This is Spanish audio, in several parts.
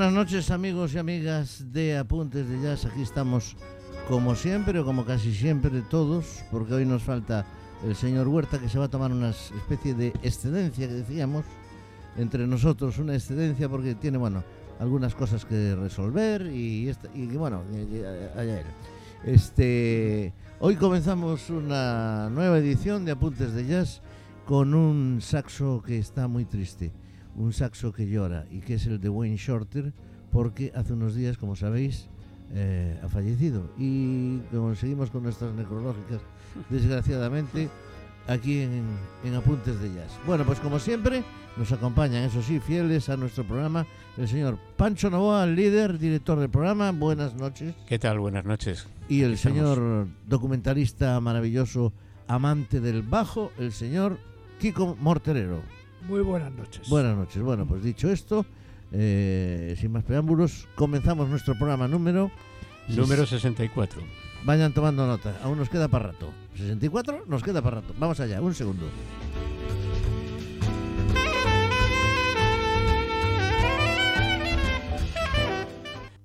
Buenas noches amigos y amigas de Apuntes de Jazz. Aquí estamos como siempre o como casi siempre todos, porque hoy nos falta el señor Huerta que se va a tomar una especie de excedencia que decíamos entre nosotros, una excedencia porque tiene, bueno, algunas cosas que resolver y, y bueno, allá. Este, hoy comenzamos una nueva edición de Apuntes de Jazz con un saxo que está muy triste un saxo que llora y que es el de Wayne Shorter, porque hace unos días, como sabéis, eh, ha fallecido. Y como seguimos con nuestras necrológicas, desgraciadamente, aquí en, en, Apuntes de Jazz. Bueno, pues como siempre, nos acompañan, eso sí, fieles a nuestro programa, el señor Pancho Novoa, líder, director del programa. Buenas noches. ¿Qué tal? Buenas noches. Y el señor documentalista maravilloso, amante del bajo, el señor Kiko Morterero. Muy buenas noches. Buenas noches. Bueno, pues dicho esto, eh, sin más preámbulos, comenzamos nuestro programa número... Número 64. Vayan tomando nota, aún nos queda para rato. ¿64? Nos queda para rato. Vamos allá, un segundo.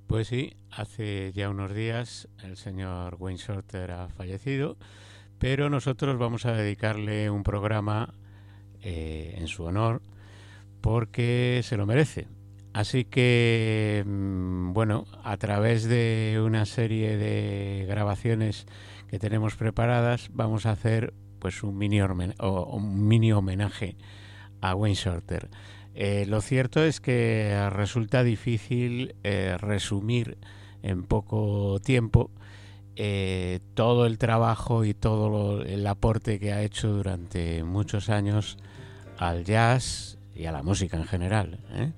Pues sí, hace ya unos días el señor Wayne Shorter ha fallecido, pero nosotros vamos a dedicarle un programa eh, en su honor porque se lo merece. Así que, mm, bueno, a través de una serie de grabaciones que tenemos preparadas, vamos a hacer pues un mini, un mini homenaje a Wayne Shorter. Eh, lo cierto es que resulta difícil eh, resumir en poco tiempo todo el trabajo y todo el aporte que ha hecho durante muchos años al jazz y a la música en general. ¿eh?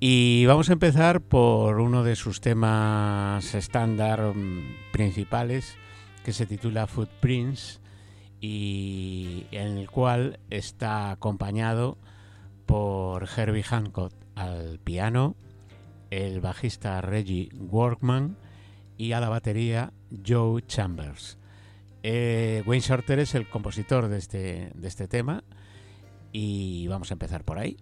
Y vamos a empezar por uno de sus temas estándar mm, principales, que se titula Footprints, y en el cual está acompañado por Herbie Hancock al piano, el bajista Reggie Workman y a la batería Joe Chambers. Eh, Wayne Shorter es el compositor de este, de este tema y vamos a empezar por ahí.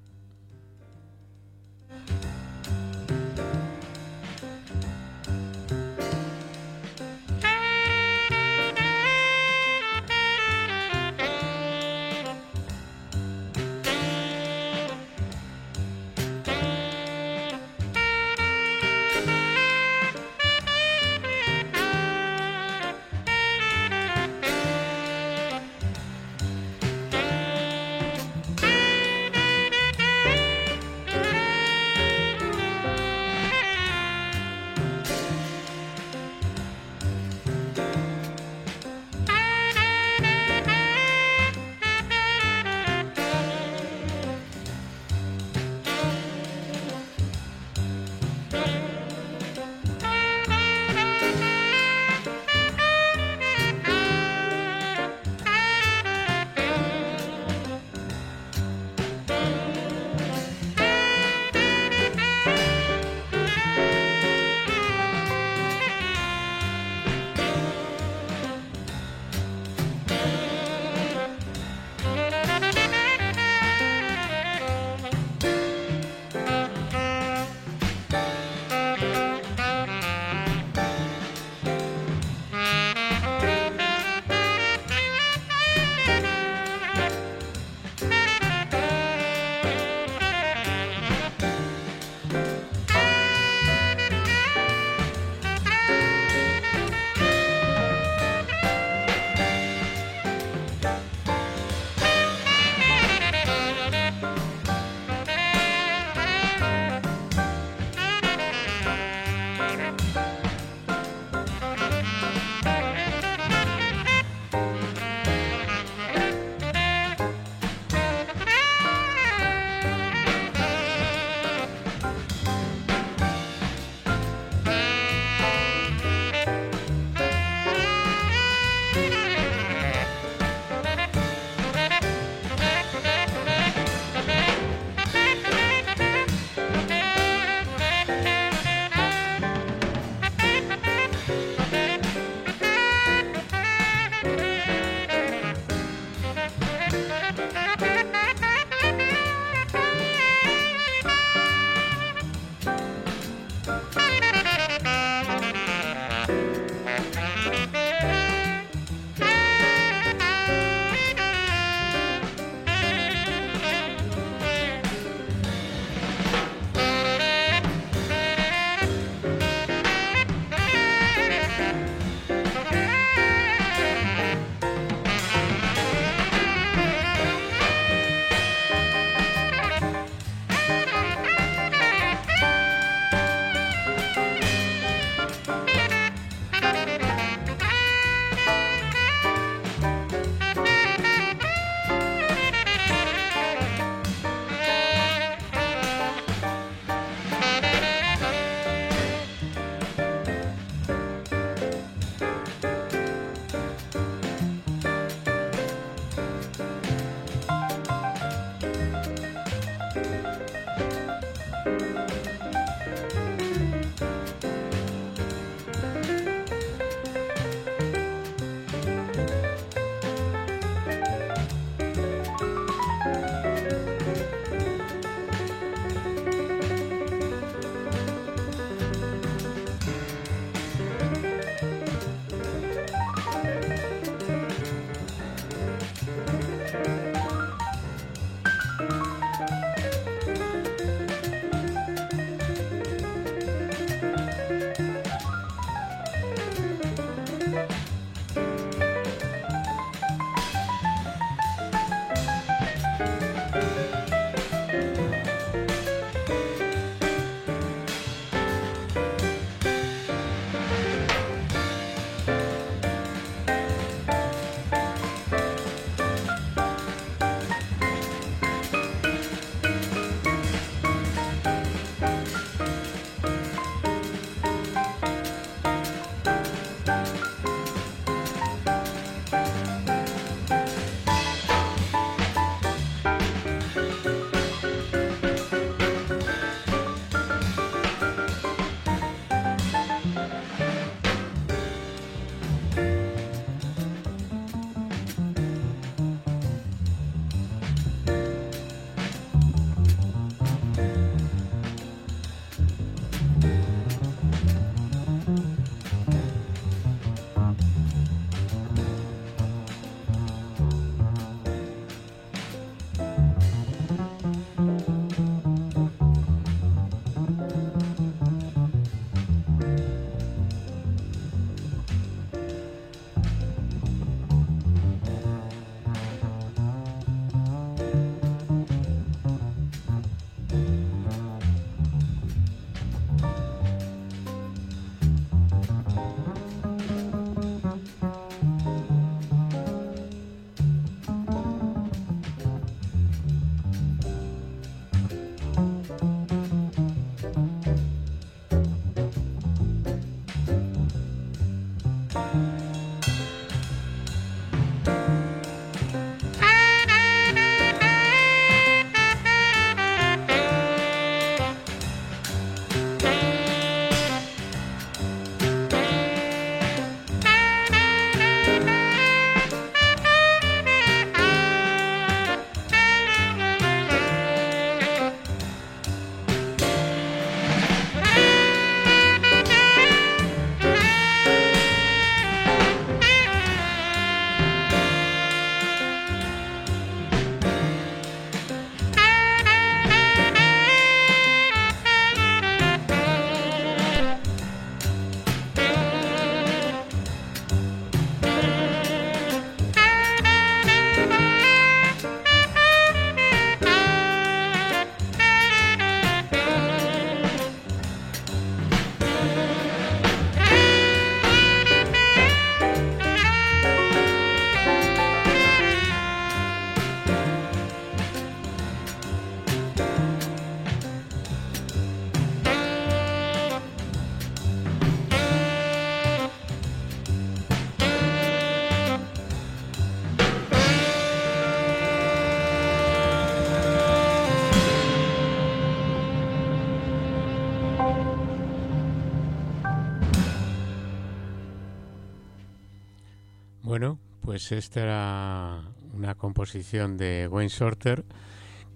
Pues esta era una composición de Wayne Shorter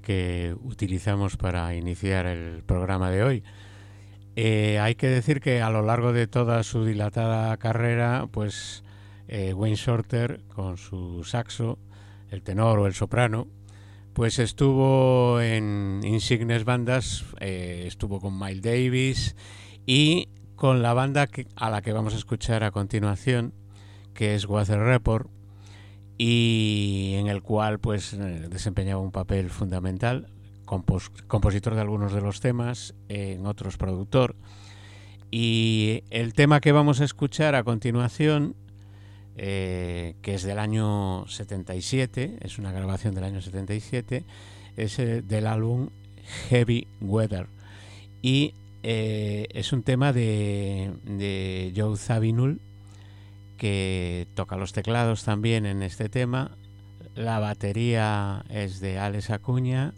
que utilizamos para iniciar el programa de hoy. Eh, hay que decir que a lo largo de toda su dilatada carrera, pues eh, Wayne Shorter con su saxo, el tenor o el soprano, pues estuvo en insignes bandas, eh, estuvo con Miles Davis y con la banda a la que vamos a escuchar a continuación, que es Weather Report, y en el cual pues desempeñaba un papel fundamental compositor de algunos de los temas, en otros productor. Y el tema que vamos a escuchar a continuación, eh, que es del año 77, es una grabación del año 77, es eh, del álbum Heavy Weather. Y eh, es un tema de, de Joe Zawinul, que toca los teclados también en este tema. La batería es de Alex Acuña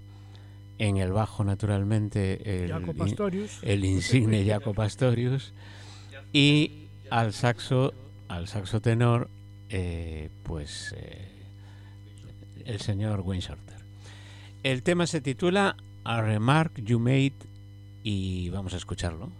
en el bajo naturalmente el, el insigne Jaco Pastorius y al saxo al saxo tenor eh, pues eh, el señor Wayne Shorter. El tema se titula A Remark You Made y vamos a escucharlo.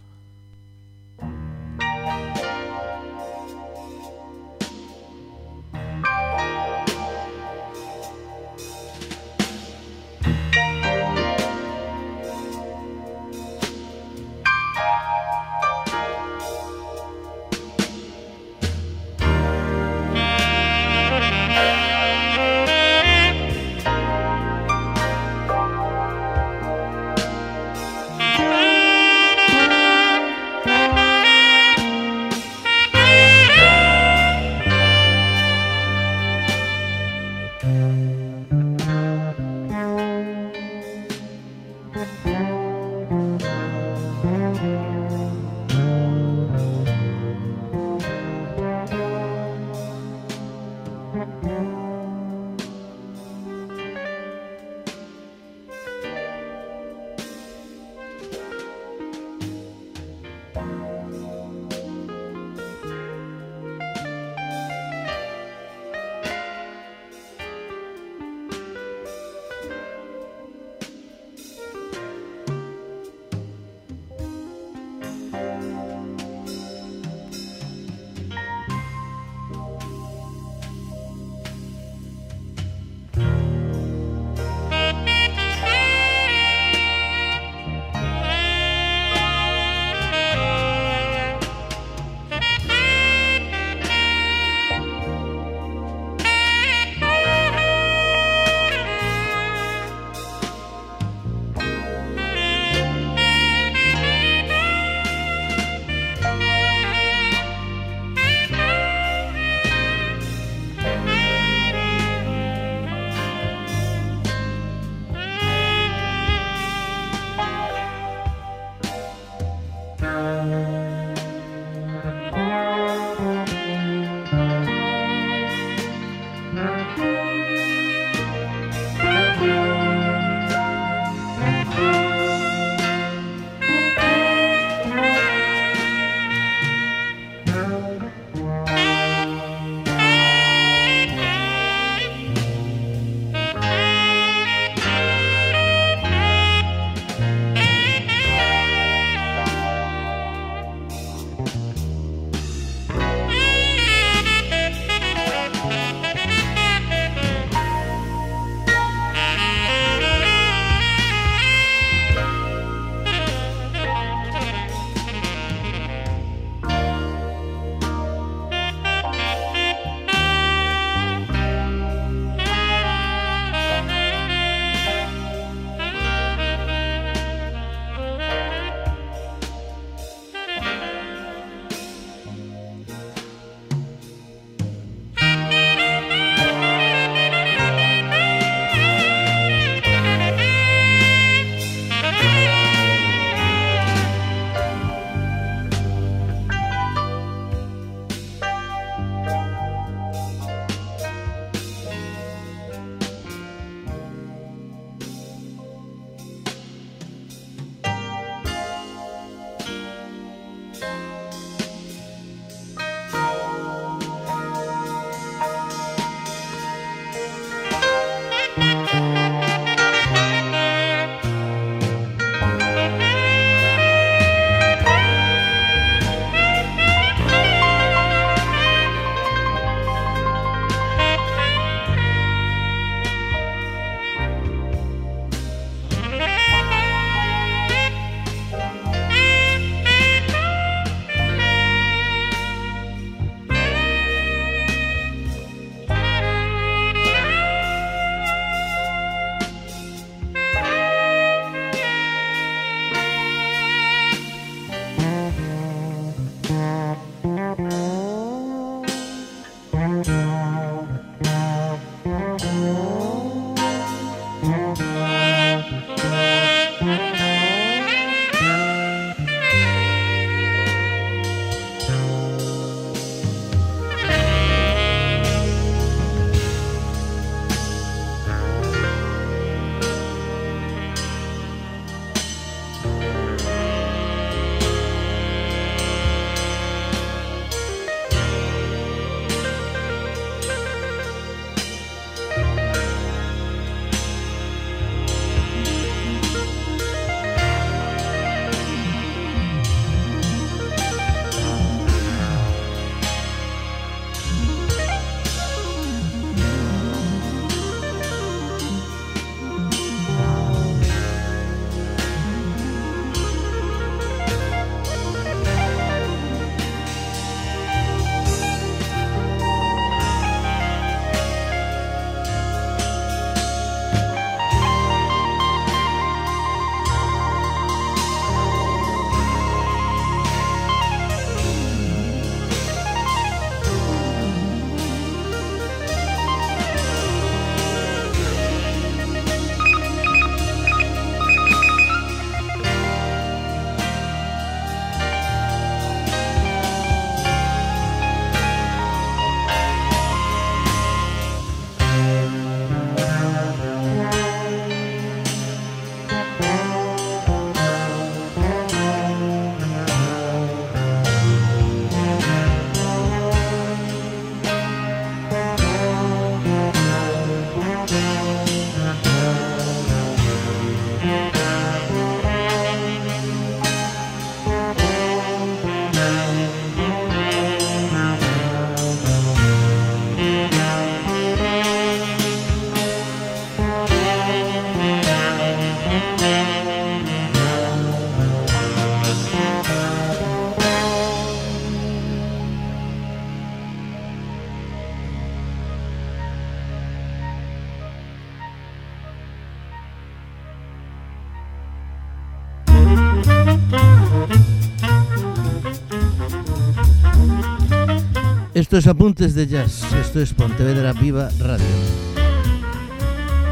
Esto es Apuntes de Jazz, esto es Pontevedra Viva Radio.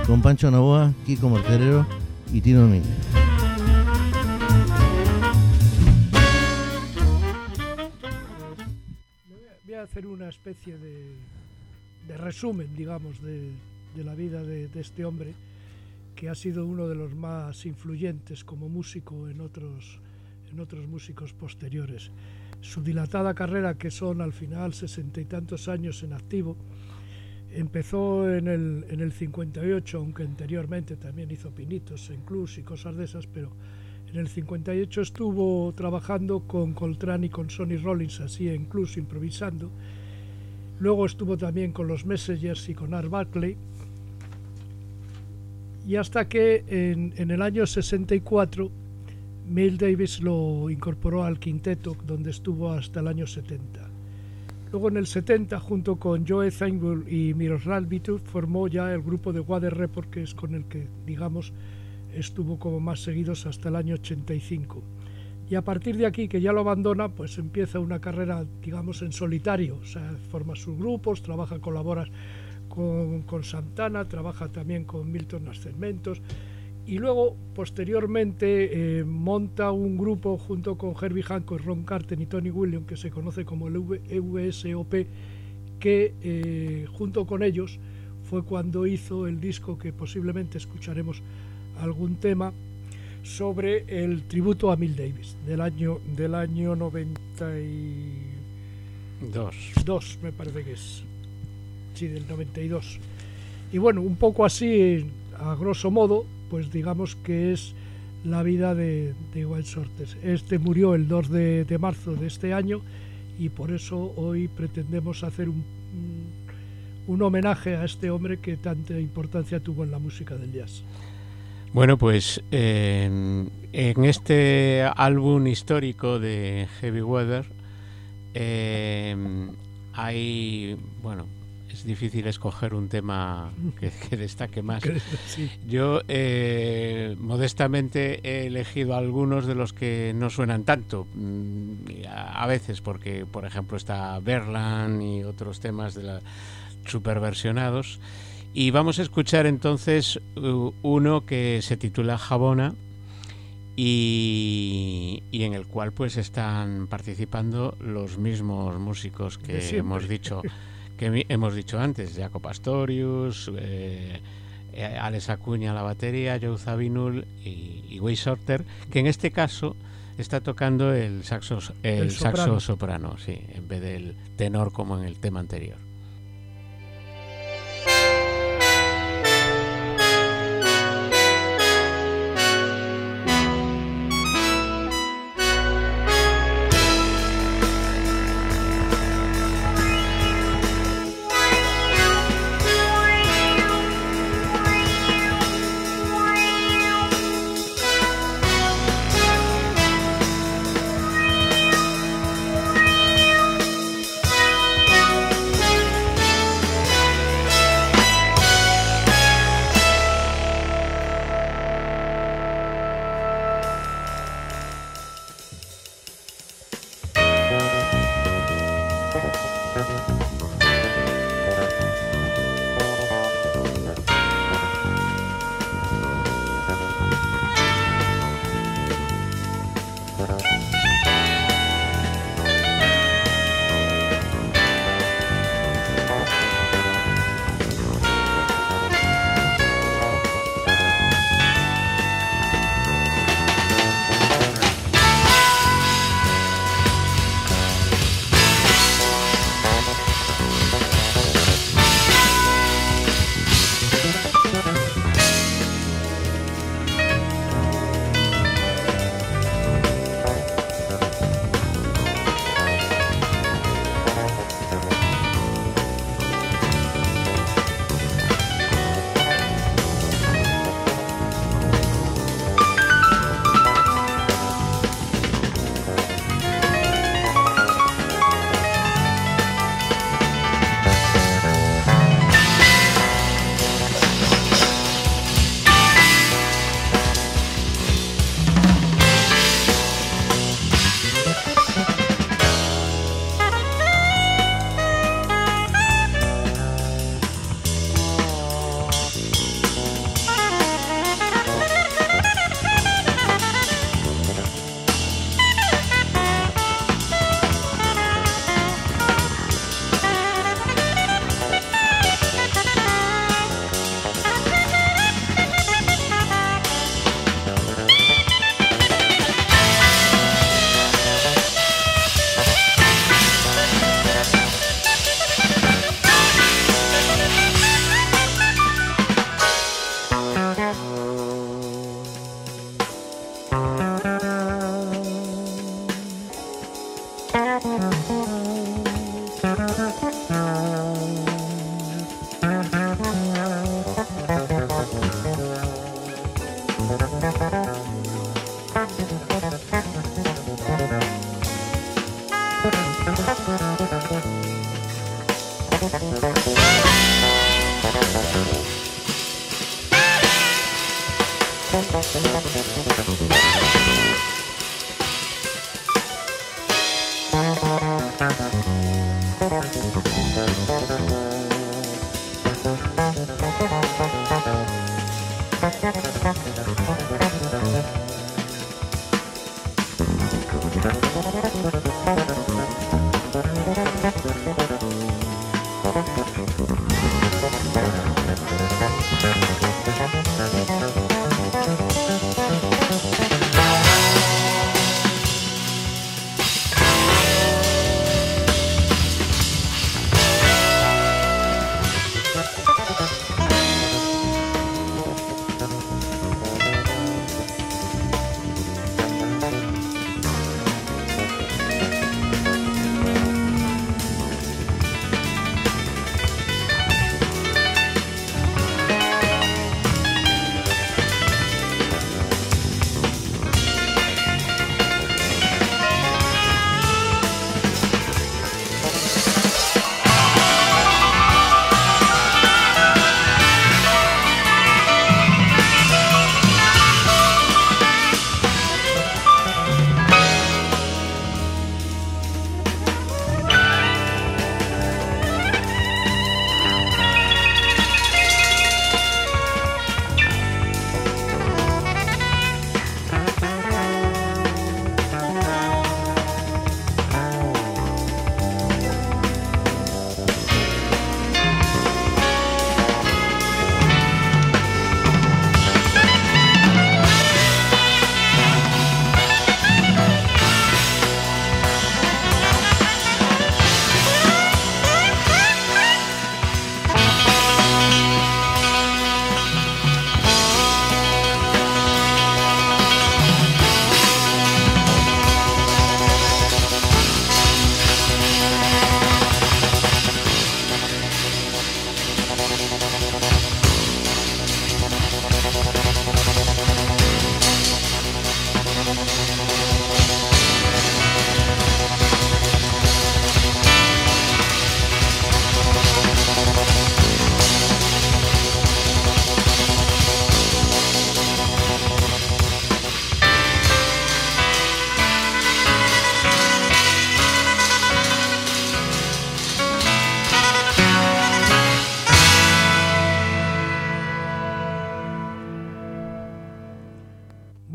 Con Pancho Novoa, Kiko Morterero y Tino Domínguez. Voy a hacer una especie de, de resumen, digamos, de, de la vida de, de, este hombre, que ha sido uno de los más influyentes como músico en otros, en otros músicos posteriores su dilatada carrera, que son al final sesenta y tantos años en activo, empezó en el, en el 58, aunque anteriormente también hizo pinitos en clubs y cosas de esas, pero en el 58 estuvo trabajando con Coltrane y con Sonny Rollins, así en clubs improvisando. Luego estuvo también con los Messengers y con Art Barkley. Y hasta que en, en el año 64 Miles Davis lo incorporó al quinteto donde estuvo hasta el año 70. Luego en el 70, junto con Joe Thainbull y Miroslav Vitov, formó ya el grupo de Water Report, que es con el que, digamos, estuvo como más seguidos hasta el año 85. Y a partir de aquí, que ya lo abandona, pues empieza una carrera, digamos, en solitario. Forma sus grupos, trabaja, colabora con, con Santana, trabaja también con Milton Nascimento y luego posteriormente eh, monta un grupo junto con Herbie Hancock, Ron Carter y Tony Williams que se conoce como el EVSOP que eh, junto con ellos fue cuando hizo el disco que posiblemente escucharemos algún tema sobre el tributo a Mill Davis del año del año 92 Dos, me parece que es. Sí del 92 y bueno un poco así a grosso modo pues digamos que es la vida de, de Wild Sortes. Este murió el 2 de, marzo de este año y por eso hoy pretendemos hacer un, un, homenaje a este hombre que tanta importancia tuvo en la música del jazz. Bueno, pues en este álbum histórico de Heavy Weather eh, hay, bueno, es difícil escoger un tema que, que destaque más. Sí. Yo eh, modestamente he elegido algunos de los que no suenan tanto, mm, a, veces porque, por ejemplo, está Berlan y otros temas de la superversionados. Y vamos a escuchar entonces uno que se titula Jabona y, y, en el cual pues están participando los mismos músicos que hemos dicho que hemos dicho antes, Jaco Pastorius, eh, Alex Acuña a la batería, Joe Zabinul y, y Way Shorter, que en este caso está tocando el saxo, el, el soprano. saxo soprano, sí, en vez del tenor como en el tema anterior.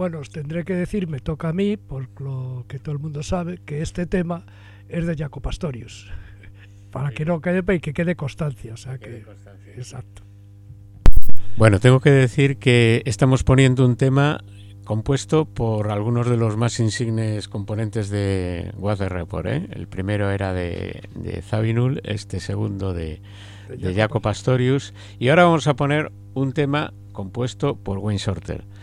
Bueno, os tendré que decir, me toca a mí, por lo que todo el mundo sabe, que este tema es de Jaco Pastorius. Para que no quede y que quede constancia. O sea que, exacto. Bueno, tengo que decir que estamos poniendo un tema compuesto por algunos de los más insignes componentes de Weather Report. ¿eh? El primero era de, de Zabinul, este segundo de, de Jaco Pastorius. Y ahora vamos a poner un tema compuesto por Wayne Shorter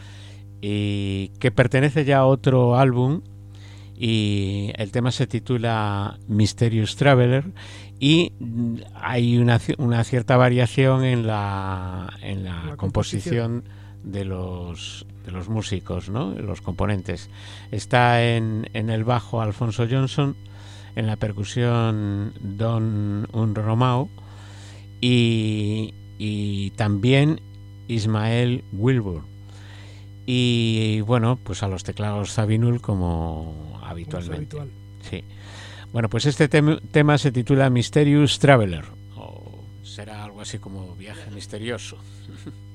y que pertenece ya a otro álbum y el tema se titula Mysterious Traveler y hay una, una cierta variación en la, en la, la composición, composición de los, de los músicos, ¿no? los componentes. Está en, en el bajo Alfonso Johnson, en la percusión Don Un Romao y, y también Ismael Wilbur. Y bueno, pues a los teclados Sabinul como habitualmente. Habitual. Sí. Bueno, pues este tem tema se titula Mysterious Traveler, o será algo así como viaje misterioso.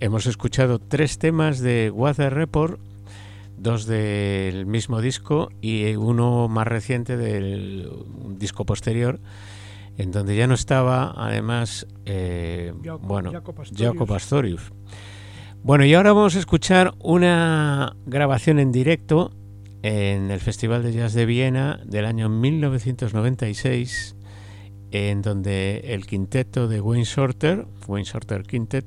hemos escuchado tres temas de Weather Report, dos del mismo disco y uno más reciente del disco posterior, en donde ya no estaba, además, eh, bueno, Jaco Pastorius. Bueno, y ahora vamos a escuchar una grabación en directo en el Festival de Jazz de Viena del año 1996, en donde el quinteto de Wayne Shorter, Wayne Shorter Quintet,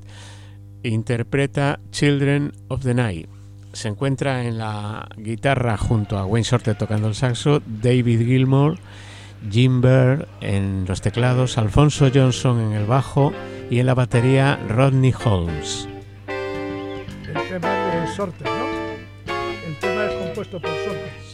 interpreta Children of the Night. Se encuentra en la guitarra junto a Wayne Shorter tocando el saxo, David Gilmour, Jim Bird en los teclados, Alfonso Johnson en el bajo y en la batería Rodney Holmes tema de Sorter, ¿no? El tema es compuesto por Sorter.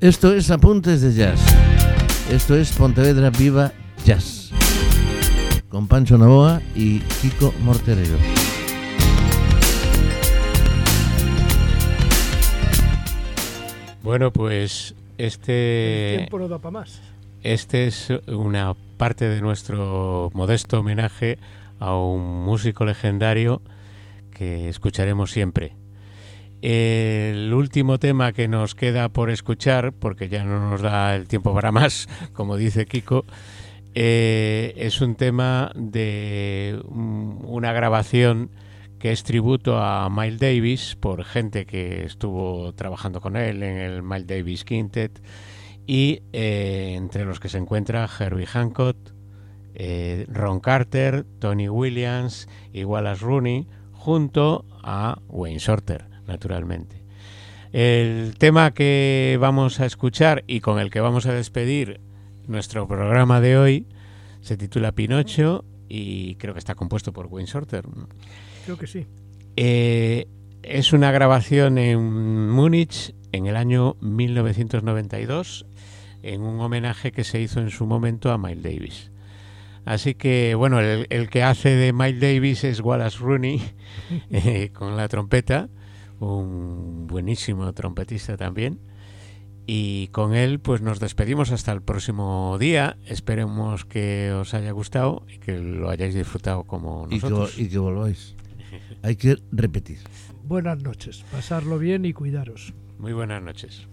Esto es Apuntes de Jazz. Esto es Pontevedra Viva Jazz. Con Pancho Navoa y Kiko Morterero. Bueno, pues este... El tiempo no da para más. Este es una parte de nuestro modesto homenaje a un músico legendario que escucharemos siempre. El último tema que nos queda por escuchar, porque ya no nos da el tiempo para más, como dice Kiko, eh, es un tema de una grabación que es tributo a Miles Davis por gente que estuvo trabajando con él en el Miles Davis Quintet y eh, entre los que se encuentra Herbie Hancock, eh, Ron Carter, Tony Williams y Wallace Rooney junto a Wayne Shorter, naturalmente. El tema que vamos a escuchar y con el que vamos a despedir nuestro programa de hoy se titula Pinocho y creo que está compuesto por Wayne Shorter. Creo que sí. Eh, es una grabación en Múnich en el año 1992 en un homenaje que se hizo en su momento a Miles Davis. Así que, bueno, el, que hace de Miles Davis es Wallace Rooney eh, con la trompeta, un buenísimo trompetista también. Y con él pues nos despedimos hasta el próximo día. Esperemos que os haya gustado y que lo hayáis disfrutado como nosotros. Y que, volváis. Hay que repetir. Buenas noches. Pasarlo bien y cuidaros. Muy buenas noches.